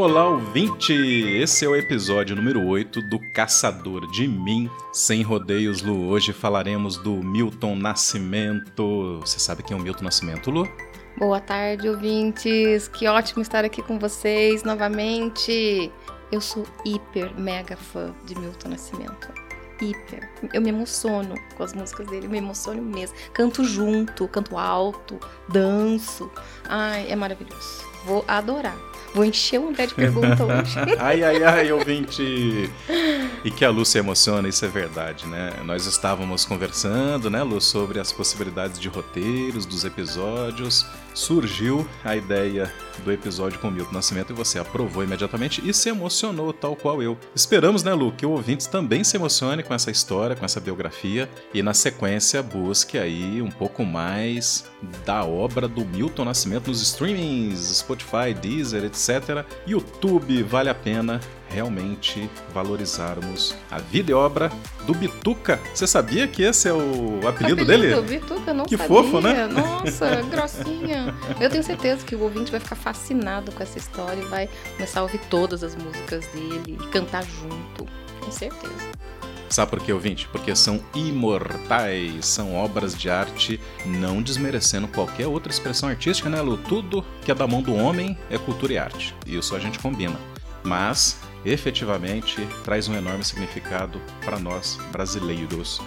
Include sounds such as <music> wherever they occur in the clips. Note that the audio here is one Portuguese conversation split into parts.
Olá, ouvinte! Esse é o episódio número 8 do Caçador de Mim. Sem rodeios, Lu. Hoje falaremos do Milton Nascimento. Você sabe quem é o Milton Nascimento, Lu? Boa tarde, ouvintes. Que ótimo estar aqui com vocês novamente. Eu sou hiper mega fã de Milton Nascimento. Hiper. Eu me emociono com as músicas dele, eu me emociono mesmo. Canto junto, canto alto, danço. Ai, é maravilhoso. Vou adorar. Vou encher o André de perguntas hoje. <laughs> ai, ai, ai, ouvinte! E que a Lu se emociona, isso é verdade, né? Nós estávamos conversando, né, Lu, sobre as possibilidades de roteiros dos episódios. Surgiu a ideia do episódio com Milton Nascimento e você aprovou imediatamente e se emocionou, tal qual eu. Esperamos, né, Lu, que o ouvinte também se emocione com essa história, com essa biografia e na sequência busque aí um pouco mais da obra do Milton Nascimento nos streamings, Spotify, Deezer, etc. YouTube, vale a pena realmente valorizarmos a vida e obra do Bituca. Você sabia que esse é o apelido, apelido dele? Bituca, não que sabia. fofo, né? Nossa, grossinha. Eu tenho certeza que o ouvinte vai ficar fascinado com essa história e vai começar a ouvir todas as músicas dele e cantar junto. Com certeza. Sabe por que, ouvinte? Porque são imortais, são obras de arte, não desmerecendo qualquer outra expressão artística, né, Lu? Tudo que é da mão do homem é cultura e arte. Isso a gente combina. Mas efetivamente traz um enorme significado para nós brasileiros.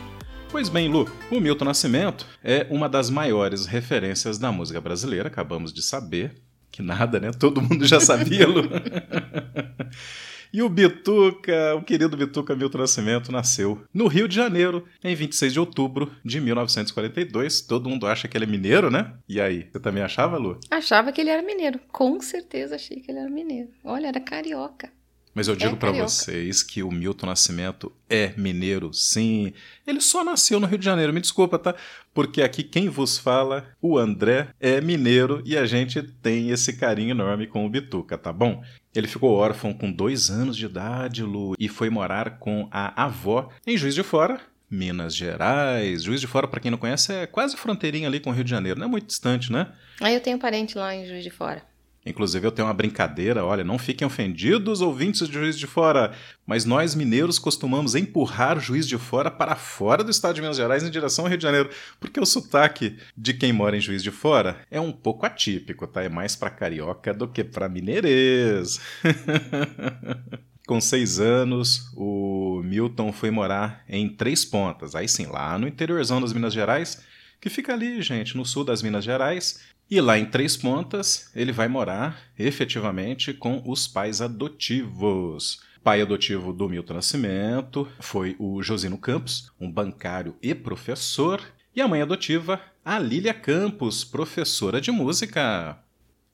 Pois bem, Lu, o Milton Nascimento é uma das maiores referências da música brasileira, acabamos de saber. Que nada, né? Todo mundo já sabia, Lu. <laughs> E o Bituca, o querido Bituca Milton Nascimento, nasceu no Rio de Janeiro, em 26 de outubro de 1942. Todo mundo acha que ele é mineiro, né? E aí, você também achava, Lu? Achava que ele era mineiro. Com certeza achei que ele era mineiro. Olha, era carioca. Mas eu digo é para vocês que o Milton Nascimento é mineiro, sim. Ele só nasceu no Rio de Janeiro, me desculpa, tá? Porque aqui quem vos fala, o André, é mineiro e a gente tem esse carinho enorme com o Bituca, tá bom? Ele ficou órfão com dois anos de idade, Lu, e foi morar com a avó em Juiz de Fora, Minas Gerais. Juiz de Fora, para quem não conhece, é quase fronteirinha ali com o Rio de Janeiro, não é muito distante, né? Ah, eu tenho parente lá em Juiz de Fora. Inclusive, eu tenho uma brincadeira, olha, não fiquem ofendidos, ouvintes de Juiz de Fora, mas nós mineiros costumamos empurrar Juiz de Fora para fora do estado de Minas Gerais em direção ao Rio de Janeiro, porque o sotaque de quem mora em Juiz de Fora é um pouco atípico, tá? É mais para carioca do que para mineirês. <laughs> Com seis anos, o Milton foi morar em Três Pontas, aí sim, lá no interiorzão das Minas Gerais, que fica ali, gente, no sul das Minas Gerais, e lá em Três Pontas, ele vai morar efetivamente com os pais adotivos. Pai adotivo do Milton Nascimento foi o Josino Campos, um bancário e professor, e a mãe adotiva, a Lília Campos, professora de música.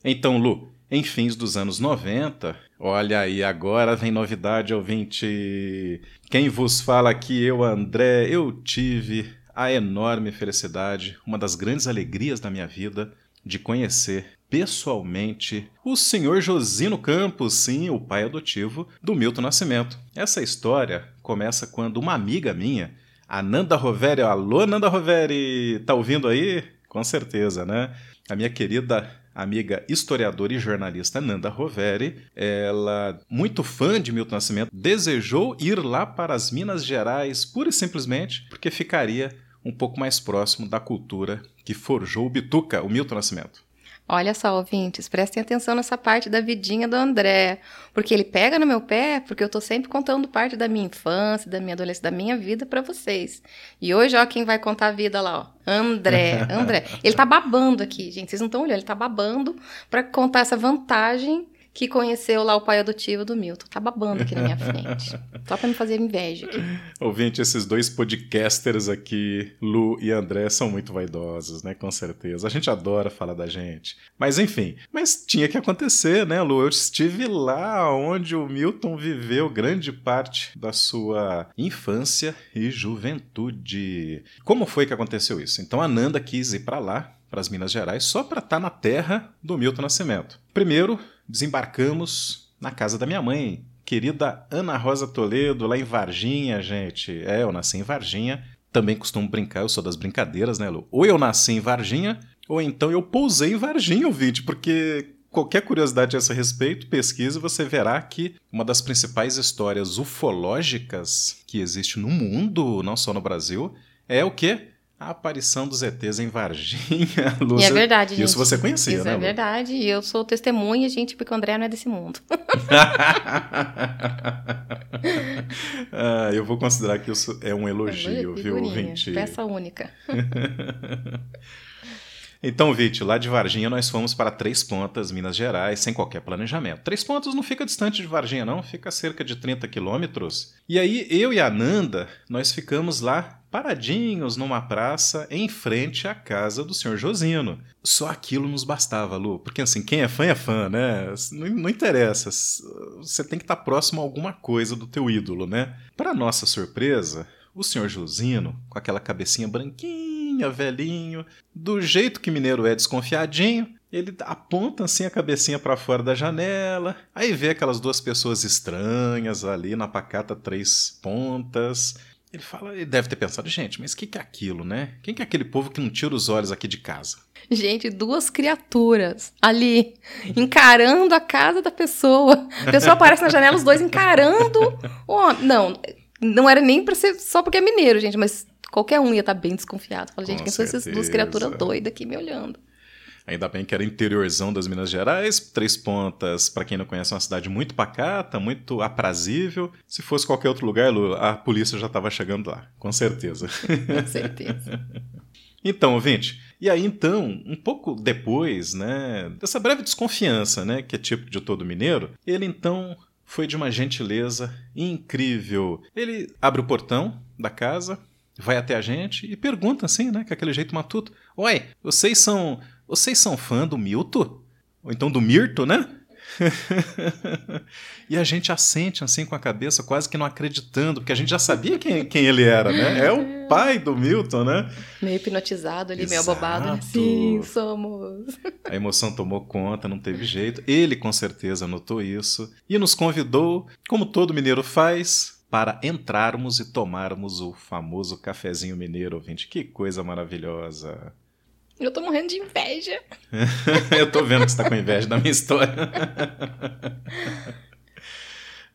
Então, Lu, em fins dos anos 90, olha aí, agora vem novidade, ouvinte. Quem vos fala aqui, eu, André, eu tive a enorme felicidade, uma das grandes alegrias da minha vida, de conhecer pessoalmente o senhor Josino Campos, sim, o pai adotivo do Milton Nascimento. Essa história começa quando uma amiga minha, a Nanda Roveri, alô Nanda Roveri, tá ouvindo aí? Com certeza, né? A minha querida amiga historiadora e jornalista Nanda Roveri, ela, muito fã de Milton Nascimento, desejou ir lá para as Minas Gerais pura e simplesmente porque ficaria um pouco mais próximo da cultura que forjou o Bituca, o Milton Nascimento. Olha só, ouvintes, prestem atenção nessa parte da vidinha do André, porque ele pega no meu pé, porque eu tô sempre contando parte da minha infância, da minha adolescência, da minha vida para vocês. E hoje, ó, quem vai contar a vida lá, ó, André, <laughs> André. Ele tá babando aqui, gente, vocês não estão olhando, ele tá babando para contar essa vantagem que conheceu lá o pai adotivo do Milton. Tá babando aqui na minha frente. Só pra me fazer inveja aqui. Ouvinte, esses dois podcasters aqui, Lu e André, são muito vaidosos, né? Com certeza. A gente adora falar da gente. Mas enfim, mas tinha que acontecer, né, Lu? Eu estive lá onde o Milton viveu grande parte da sua infância e juventude. Como foi que aconteceu isso? Então a Nanda quis ir para lá, para as Minas Gerais, só para estar tá na terra do Milton Nascimento. Primeiro, desembarcamos na casa da minha mãe, querida Ana Rosa Toledo, lá em Varginha, gente. É, eu nasci em Varginha. Também costumo brincar, eu sou das brincadeiras, né, Lu? Ou eu nasci em Varginha, ou então eu pousei em Varginha, ouvinte, porque qualquer curiosidade a esse respeito, pesquise, você verá que uma das principais histórias ufológicas que existe no mundo, não só no Brasil, é o quê? A aparição dos ETs em Varginha. <laughs> Luz, e é verdade, gente. Isso você conhecia, Isso né? Isso é verdade. E eu sou testemunha, gente, porque o André não é desse mundo. <laughs> ah, eu vou considerar que isso é um elogio, é viu, Vinte? Peça única. <laughs> Então, Vite, lá de Varginha nós fomos para Três Pontas, Minas Gerais, sem qualquer planejamento. Três Pontas não fica distante de Varginha, não, fica a cerca de 30 quilômetros. E aí, eu e a Nanda, nós ficamos lá paradinhos numa praça em frente à casa do senhor Josino. Só aquilo nos bastava, Lu, porque assim, quem é fã é fã, né? Não, não interessa, você tem que estar próximo a alguma coisa do teu ídolo, né? Para nossa surpresa, o senhor Josino, com aquela cabecinha branquinha, velhinho, do jeito que mineiro é desconfiadinho, ele aponta assim a cabecinha para fora da janela, aí vê aquelas duas pessoas estranhas ali na pacata três pontas. Ele fala, ele deve ter pensado, gente, mas o que, que é aquilo, né? Quem que é aquele povo que não tira os olhos aqui de casa? Gente, duas criaturas ali, encarando a casa da pessoa. A pessoa aparece na janela, os dois encarando. Oh, não, não era nem pra ser só porque é mineiro, gente, mas qualquer um ia estar tá bem desconfiado. Fala, gente, Com quem são essas duas criaturas doidas aqui me olhando? Ainda bem que era interiorzão das Minas Gerais, Três Pontas, para quem não conhece, é uma cidade muito pacata, muito aprazível. Se fosse qualquer outro lugar, Lu, a polícia já estava chegando lá, com certeza. <laughs> Com certeza. então, ouvinte, e aí então, um pouco depois, né, dessa breve desconfiança, né, que é tipo de todo mineiro, ele então foi de uma gentileza incrível. Ele abre o portão da casa, vai até a gente e pergunta assim, né, com aquele jeito matuto: Oi, vocês são. Vocês são fã do Milton? Ou então do Mirto, né? <laughs> e a gente assente assim com a cabeça, quase que não acreditando, porque a gente já sabia quem, quem ele era, né? É o pai do Milton, né? Meio hipnotizado ali, Exato. meio abobado. Né? Sim, somos. A emoção tomou conta, não teve jeito. Ele com certeza notou isso e nos convidou, como todo mineiro faz, para entrarmos e tomarmos o famoso cafezinho mineiro, ouvinte. Que coisa maravilhosa! Eu tô morrendo de inveja. <laughs> eu tô vendo que você tá com inveja da minha história. <laughs>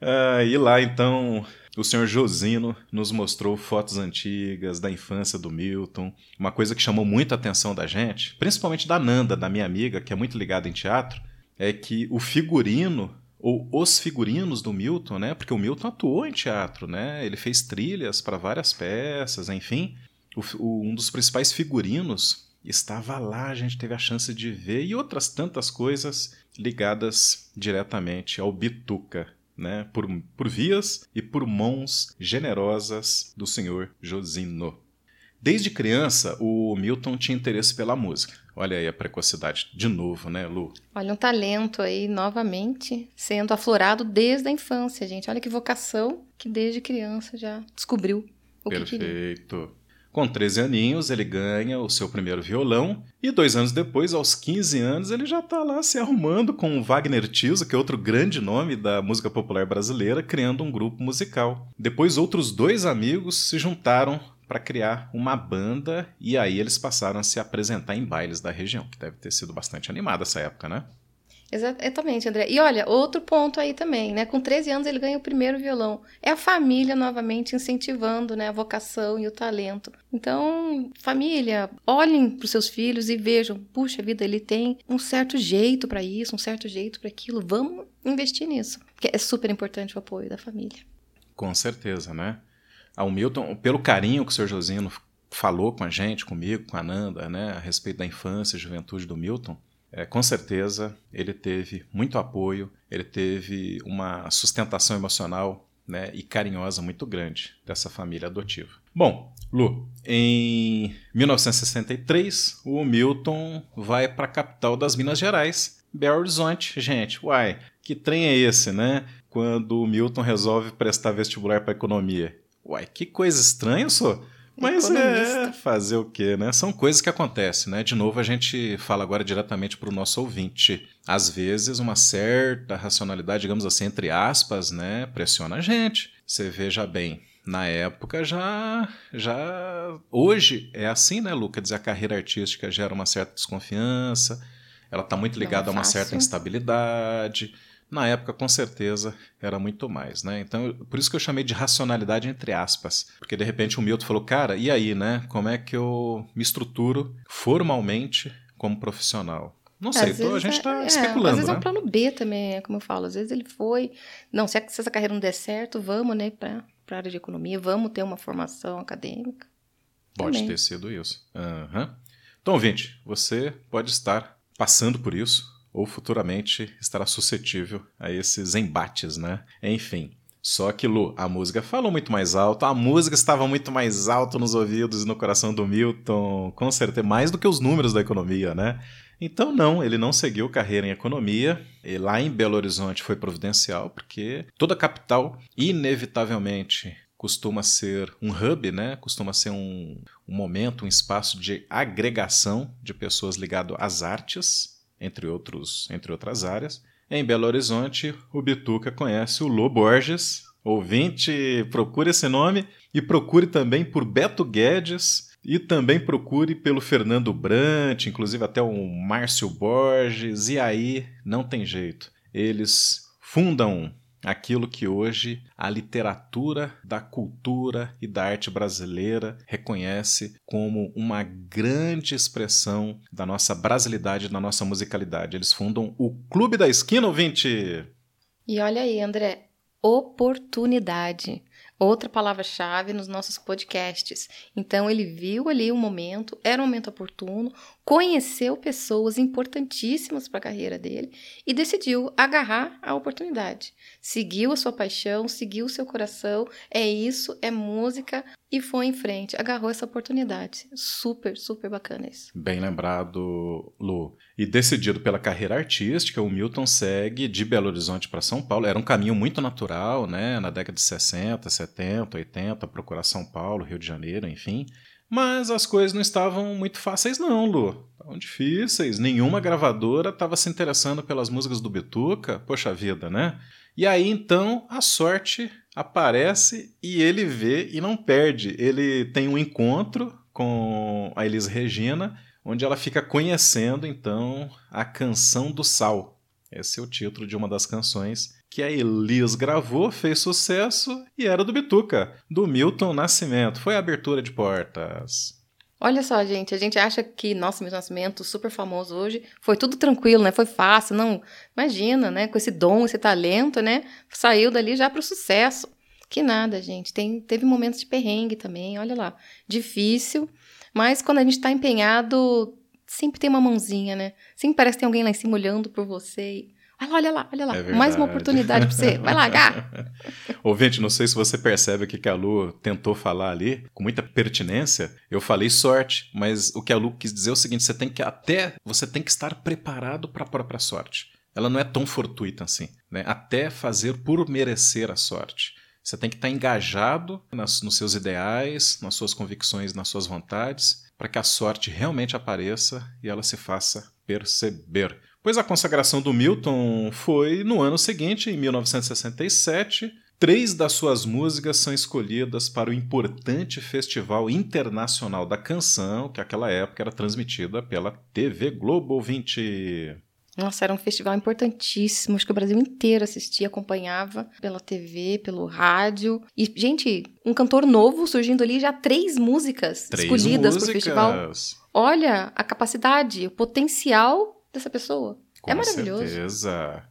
ah, e lá então, o senhor Josino nos mostrou fotos antigas da infância do Milton. Uma coisa que chamou muita atenção da gente, principalmente da Nanda, da minha amiga, que é muito ligada em teatro, é que o figurino ou os figurinos do Milton, né? Porque o Milton atuou em teatro, né? Ele fez trilhas para várias peças, enfim. O, o, um dos principais figurinos estava lá, a gente teve a chance de ver e outras tantas coisas ligadas diretamente ao Bituca, né? Por, por vias e por mãos generosas do senhor Josino. Desde criança, o Milton tinha interesse pela música. Olha aí a precocidade de novo, né, Lu? Olha um talento aí novamente sendo aflorado desde a infância, gente. Olha que vocação que desde criança já descobriu o Perfeito. que queria. Perfeito. Com 13 aninhos, ele ganha o seu primeiro violão, e dois anos depois, aos 15 anos, ele já está lá se arrumando com o Wagner Tiso, que é outro grande nome da música popular brasileira, criando um grupo musical. Depois, outros dois amigos se juntaram para criar uma banda, e aí eles passaram a se apresentar em bailes da região, que deve ter sido bastante animada essa época, né? Exatamente, André. E olha, outro ponto aí também, né? Com 13 anos ele ganha o primeiro violão. É a família novamente incentivando, né, a vocação e o talento. Então, família, olhem para os seus filhos e vejam, puxa vida, ele tem um certo jeito para isso, um certo jeito para aquilo. Vamos investir nisso, porque é super importante o apoio da família. Com certeza, né? Ao Milton, pelo carinho que o Sr. Josino falou com a gente, comigo, com a Nanda, né, a respeito da infância e juventude do Milton, é, com certeza ele teve muito apoio, ele teve uma sustentação emocional né, e carinhosa muito grande dessa família adotiva. Bom, Lu, em 1963, o Milton vai para a capital das Minas Gerais, Belo Horizonte. Gente, uai, que trem é esse, né? Quando o Milton resolve prestar vestibular para economia. Uai, que coisa estranha, só. Mas é fazer o quê, né? São coisas que acontecem, né? De novo, a gente fala agora diretamente para o nosso ouvinte. Às vezes, uma certa racionalidade, digamos assim, entre aspas, né? Pressiona a gente. Você veja bem, na época já já hoje é assim né Lu? quer dizer a carreira artística gera uma certa desconfiança ela está muito ligada é a uma certa instabilidade. Na época, com certeza, era muito mais, né? Então, por isso que eu chamei de racionalidade entre aspas. Porque, de repente, o Milton falou, cara, e aí, né? Como é que eu me estruturo formalmente como profissional? Não sei, tô- a gente é- está é, especulando, Às vezes é né? um plano B também, é como eu falo. Às vezes ele foi. Não, se essa carreira não der certo, vamos, né, para a área de economia, vamos ter uma formação acadêmica. Pode Também. ter sido isso. Aham. Então, ouvinte, você pode estar passando por isso ou futuramente estará suscetível a esses embates, né? Enfim. Só que, Lu, a música falou muito mais alto, a música estava muito mais alto nos ouvidos e no coração do Milton, com certeza, mais do que os números da economia, né? Então, não, ele não seguiu carreira em economia. E lá em Belo Horizonte foi providencial, porque toda capital, inevitavelmente, costuma ser um hub, né? Costuma ser um, um momento, um espaço de agregação de pessoas ligado às artes, entre, outros, entre outras áreas. Em Belo Horizonte, o Bituca conhece o Lô Borges. Ouvinte, procure esse nome e procure também por Beto Guedes e também procure pelo Fernando Brant, inclusive até o Márcio Borges. E aí, não tem jeito. Eles fundam aquilo que hoje a literatura da cultura e da arte brasileira reconhece como uma grande expressão da nossa brasilidade, da nossa musicalidade. Eles fundam o Clube da Esquina, ouvinte! E olha aí, André, oportunidade. Outra palavra-chave nos nossos podcasts. Então, ele viu ali um momento, era um momento oportuno, conheceu pessoas importantíssimas para a carreira dele e decidiu agarrar a oportunidade. Seguiu a sua paixão, seguiu o seu coração, é isso, é música e foi em frente, agarrou essa oportunidade. Super, super bacana isso. Bem lembrado, Lu. E decidido pela carreira artística, o Milton segue de Belo Horizonte para São Paulo. Era um caminho muito natural, né? Na década de 60, 70, 80, procurar São Paulo, Rio de Janeiro, enfim. Mas as coisas não estavam muito fáceis, não, Lu. Estavam difíceis. Nenhuma gravadora estava se interessando pelas músicas do Bituca. Poxa vida, né? E aí então a sorte aparece e ele vê e não perde. Ele tem um encontro com a Elis Regina, onde ela fica conhecendo então a canção do sal. Esse é o título de uma das canções que a Elis gravou, fez sucesso e era do Bituca, do Milton Nascimento. Foi a abertura de portas. Olha só, gente, a gente acha que nosso Nascimento, super famoso hoje, foi tudo tranquilo, né? Foi fácil, não. Imagina, né? Com esse dom, esse talento, né? Saiu dali já para o sucesso. Que nada, gente. Tem, teve momentos de perrengue também, olha lá. Difícil, mas quando a gente está empenhado, sempre tem uma mãozinha, né? Sempre parece que tem alguém lá em cima olhando por você. Olha lá, olha lá. É Mais uma oportunidade para você. Vai lá, Gá. <laughs> Ouvinte, não sei se você percebe o que que a Lu tentou falar ali, com muita pertinência. Eu falei sorte, mas o que a Lu quis dizer é o seguinte: você tem que até você tem que estar preparado para a própria sorte. Ela não é tão fortuita assim, né? Até fazer por merecer a sorte. Você tem que estar engajado nas- nos seus ideais, nas suas convicções, nas suas vontades, para que a sorte realmente apareça e ela se faça perceber. Pois a consagração do Milton foi no ano seguinte, em 1967. Três das suas músicas são escolhidas para o importante Festival Internacional da Canção, que naquela época era transmitida pela TV Globo 20. Nossa, era um festival importantíssimo. Acho que o Brasil inteiro assistia, acompanhava pela TV, pelo rádio. E, gente, um cantor novo surgindo ali, já três músicas Três escolhidas músicas. pro festival. Olha a capacidade, o potencial dessa pessoa. Com é maravilhoso. certeza.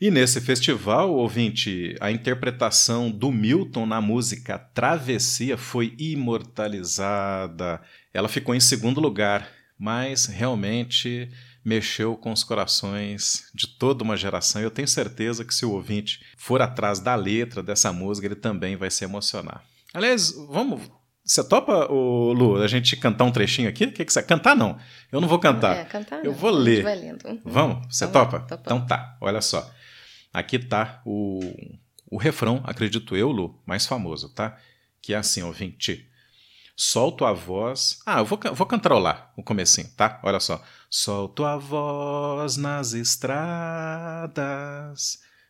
E nesse festival, ouvinte, a interpretação do Milton na música Travessia foi imortalizada. Ela ficou em segundo lugar, mas realmente mexeu com os corações de toda uma geração. Eu tenho certeza que se o ouvinte for atrás da letra dessa música, ele também vai se emocionar. Aliás, vamos. Você topa, ô, Lu, a gente cantar um trechinho aqui? O que, que você. Cantar não. Eu não vou cantar. É, cantar Eu não, vou ler. vai lendo. Vamos? Você Então topa? Então tá, olha só. Aqui tá o, o refrão, acredito eu, Lu, mais famoso, tá? Que é assim, ouvinte. Solto a voz. Ah, eu vou, vou cantarolar o comecinho, tá? Olha só. Solto a voz nas estradas,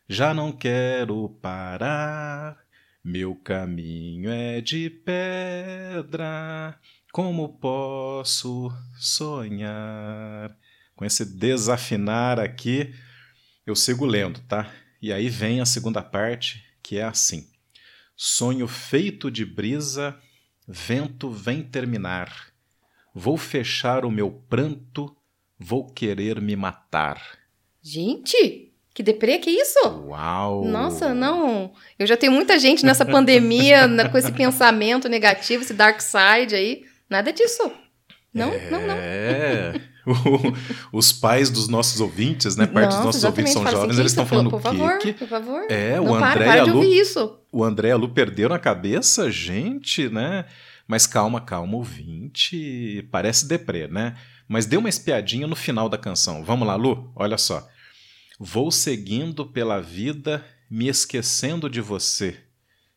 já não quero parar. Meu caminho é de pedra, como posso sonhar? Com esse desafinar aqui, eu sigo lendo, tá? E aí vem a segunda parte, que é assim: Sonho feito de brisa, vento vem terminar. Vou fechar o meu pranto, vou querer me matar. Gente, que deprê, que isso? Uau! Nossa, não. Eu já tenho muita gente nessa pandemia <laughs> com esse pensamento negativo, esse dark side aí. Nada disso. Não, é... não, não. <laughs> É. Os pais dos nossos ouvintes, né? Parte Nossa, dos nossos ouvintes são. Fala jovens, assim, eles estão falando por favor, que por favor. É, não, o para, André para a de Lu. isso. o André Lu perderam a cabeça, gente, né? Mas calma, calma, ouvinte. Parece deprê, né? Mas dê uma espiadinha no final da canção. Vamos lá, Lu? Olha só. Vou seguindo pela vida, me esquecendo de você.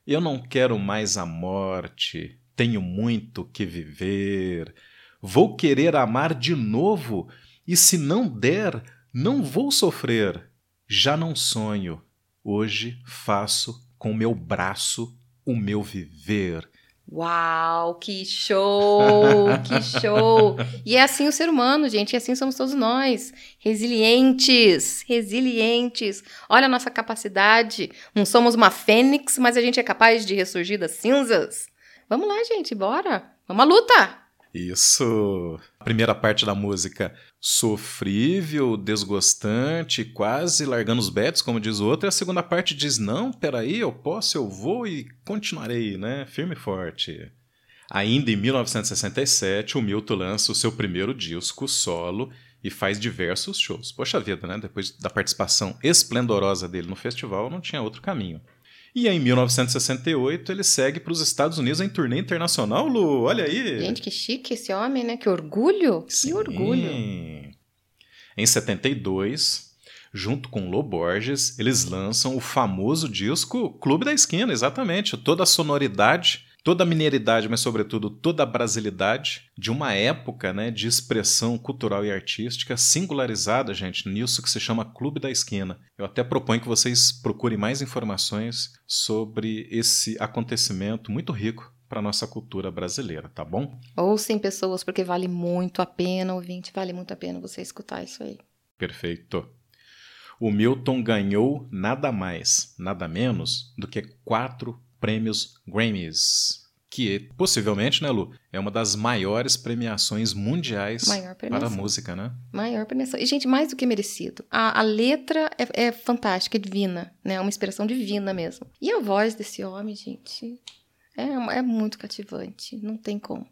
Eu não quero mais a morte, tenho muito que viver. Vou querer amar de novo, e se não der, não vou sofrer. Já não sonho, hoje faço com meu braço o meu viver. Uau, que show, que <laughs> show. E é assim o ser humano, gente, e assim somos todos nós. Resilientes, resilientes. Olha a nossa capacidade. Não somos uma fênix, mas a gente é capaz de ressurgir das cinzas. Vamos lá, gente, bora. Vamos à luta. Isso. Primeira parte da música sofrível, desgostante, quase largando os betos, como diz o outro. E a segunda parte diz: Não, peraí, eu posso, eu vou e continuarei, né? Firme e forte. Ainda em 1967, o Milton lança o seu primeiro disco solo e faz diversos shows. Poxa vida, né? Depois da participação esplendorosa dele no festival, não tinha outro caminho. E em 1968 ele segue para os Estados Unidos em turnê internacional, Lu. Olha aí. Gente, que chique esse homem, né? Que orgulho. Sim. Que orgulho. Em 72, junto com Lô Borges, eles lançam o famoso disco Clube da Esquina, exatamente. Toda a sonoridade, toda a mineridade, mas sobretudo toda a brasilidade de uma época né, de expressão cultural e artística singularizada, gente, nisso que se chama Clube da Esquina. Eu até proponho que vocês procurem mais informações sobre esse acontecimento muito rico para nossa cultura brasileira, tá bom? Ouçam pessoas, porque vale muito a pena, ouvinte, vale muito a pena você escutar isso aí. Perfeito. O Milton ganhou nada mais, nada menos do que quatro prêmios Grammys, que possivelmente, né, Lu, é uma das maiores premiações mundiais Maior para a premiação. música, né? Maior premiação. E, gente, mais do que merecido. A, a letra é, é fantástica, é divina, né? É uma inspiração divina mesmo. E a voz desse homem, gente, é, é muito cativante. Não tem como.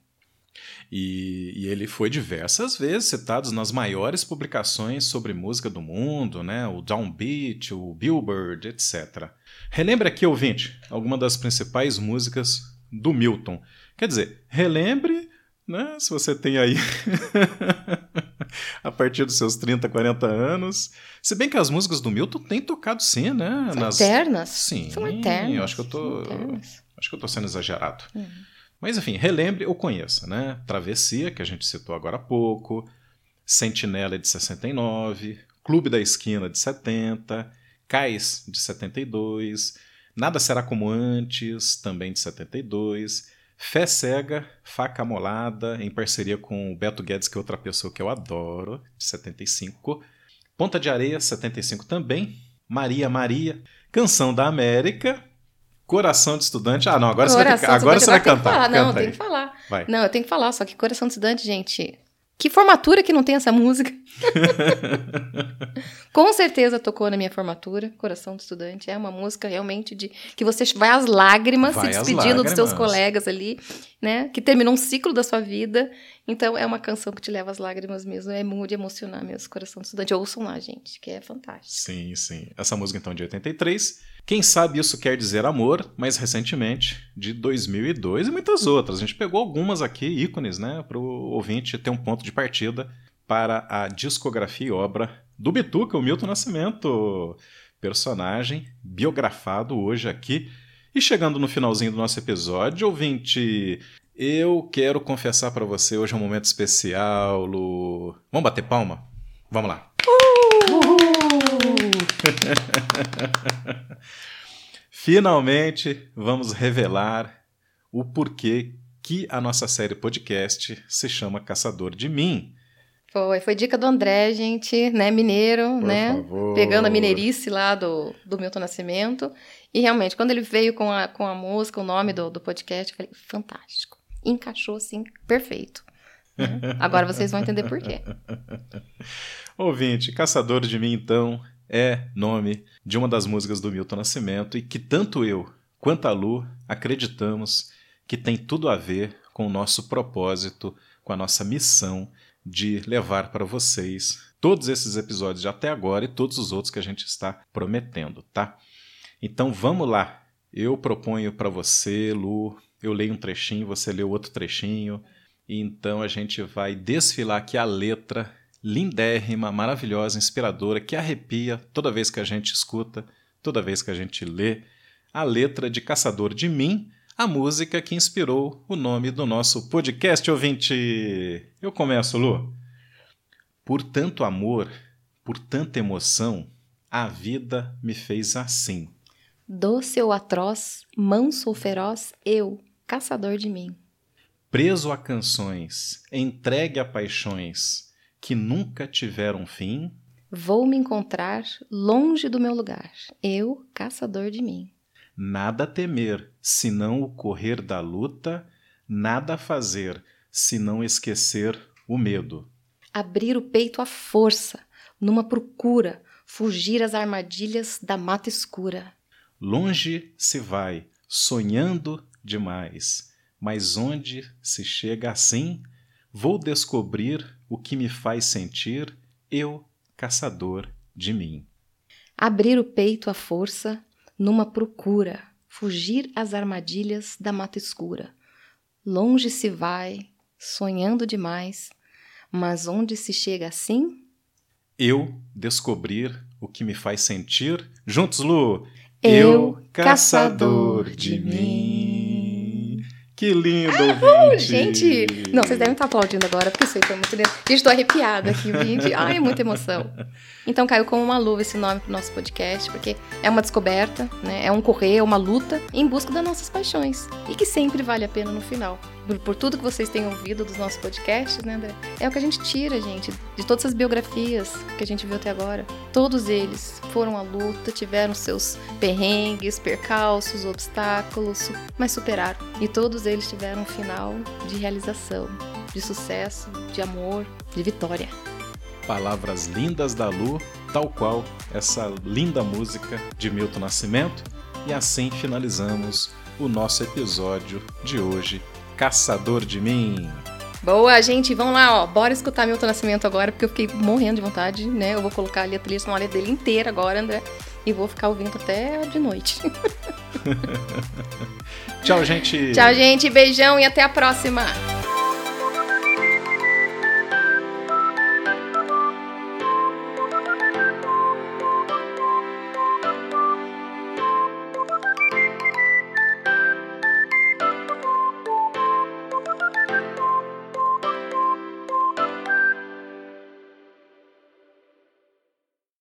E, e ele foi diversas vezes citado nas maiores publicações sobre música do mundo, né? O Downbeat, o Billboard, etc. Relembre aqui, ouvinte, alguma das principais músicas do Milton. Quer dizer, relembre, né? Se você tem aí <laughs> a partir dos seus 30, 40 anos. Se bem que as músicas do Milton têm tocado sim, né? São eternas. Sim, São eternas. acho que eu tô-. Acho que eu estou sendo exagerado. Hum. Mas enfim, relembre ou conheça, né? Travessia, que a gente citou agora há pouco, Sentinela de 69, Clube da Esquina de 70, Cais de 72, Nada Será Como Antes, também de 72, Fé Cega, Faca Molada, em parceria com o Beto Guedes, que é outra pessoa que eu adoro, de 75, Ponta de Areia, 75 também, Maria Maria, Canção da América, Coração de Estudante. Ah, não, agora você vai, que- Coração agora você vai cantar. falar. Não, Canta tem aí. que falar. Vai. Não, eu tenho que falar, só que Coração de Estudante, gente. Que formatura que não tem essa música. <laughs> Com certeza tocou na minha formatura, Coração de Estudante. É uma música realmente de que você vai às lágrimas Vai se despedindo dos seus lágrimas. colegas ali, né? Que terminou um ciclo da sua vida. Então é uma canção que te leva às lágrimas mesmo. É muito emocionar mesmo, Coração de Estudante. Ouçam lá, gente, que é fantástico. Sim, sim. Essa música então de 83. Quem sabe isso quer dizer amor, mais recentemente, de 2002 e muitas outras. A gente pegou algumas aqui, ícones, né, para o ouvinte ter um ponto de partida para a discografia e obra do Bituca, o Milton Nascimento, personagem biografado hoje aqui. E chegando no finalzinho do nosso episódio, ouvinte, eu quero confessar para você, hoje é um momento especial, Lu. Vamos bater palma? Vamos lá. <laughs> Finalmente vamos revelar o porquê que a nossa série podcast se chama Caçador de Mim. Foi, foi dica do André, gente, né? Mineiro, Por né? favor. Pegando a mineirice lá do, do Milton Nascimento. E realmente, quando ele veio com a, com a música, o nome do, do podcast, eu falei, fantástico. Encaixou assim, perfeito. né? Agora vocês vão entender por quê. <laughs> Ouvinte, Caçador de Mim, então, é nome de uma das músicas do Milton Nascimento e que tanto eu quanto a Lu acreditamos que tem tudo a ver com o nosso propósito, com a nossa missão de levar para vocês todos esses episódios de até agora e todos os outros que a gente está prometendo, tá? Então vamos lá. Eu proponho para você, Lu, eu leio um trechinho, você lê outro trechinho, e então a gente vai desfilar aqui a letra lindérrima, maravilhosa, inspiradora, que arrepia toda vez que a gente escuta, toda vez que a gente lê, a letra de Caçador de Mim, a música que inspirou o nome do nosso podcast, ouvinte. Eu começo, Lu. Por tanto amor, por tanta emoção, a vida me fez assim. Doce ou atroz, manso ou feroz, eu, caçador de mim. Preso a canções, entregue a paixões que nunca tiveram fim, Vou me encontrar longe do meu lugar, eu, caçador de mim. nada temer, senão o correr da luta, nada fazer, senão esquecer o medo. Abrir o peito à força, numa procura, fugir às armadilhas da mata escura. Longe se vai, sonhando demais, mas onde se chega assim, vou descobrir o que me faz sentir, eu, caçador de mim. Abrir o peito à força, numa procura, fugir às armadilhas da mata escura. Longe se vai, sonhando demais, mas onde se chega assim? Eu descobrir o que me faz sentir. Juntos, Lu! Eu, caçador de mim. Que lindo, ouvinte! Gente, não, vocês devem estar aplaudindo agora, porque isso aí foi muito lindo. Gente, tô arrepiada aqui, gente. <laughs> Ai, é muita emoção. Então caiu como uma luva esse nome pro nosso podcast, porque é uma descoberta, né? É um correr, é uma luta em busca das nossas paixões. E que sempre vale a pena no final. Por, tudo que vocês têm ouvido dos nossos podcasts, né, André? É o que a gente tira, gente, de todas as biografias que a gente viu até agora. Todos eles foram à luta, tiveram seus perrengues, percalços, obstáculos, mas superaram. E todos eles tiveram um final de realização, de sucesso, de amor, de vitória. Palavras lindas da Lu, tal qual essa linda música de Milton Nascimento. E assim finalizamos o nosso episódio de hoje, Caçador de Mim. Boa, gente, vamos lá, ó. Bora escutar Milton Nascimento agora, porque eu fiquei morrendo de vontade, né? Eu vou colocar ali a trilha sonora dele inteira agora, André. E vou ficar ouvindo até de noite. <laughs> Tchau, gente! Tchau, gente. Beijão e até a próxima.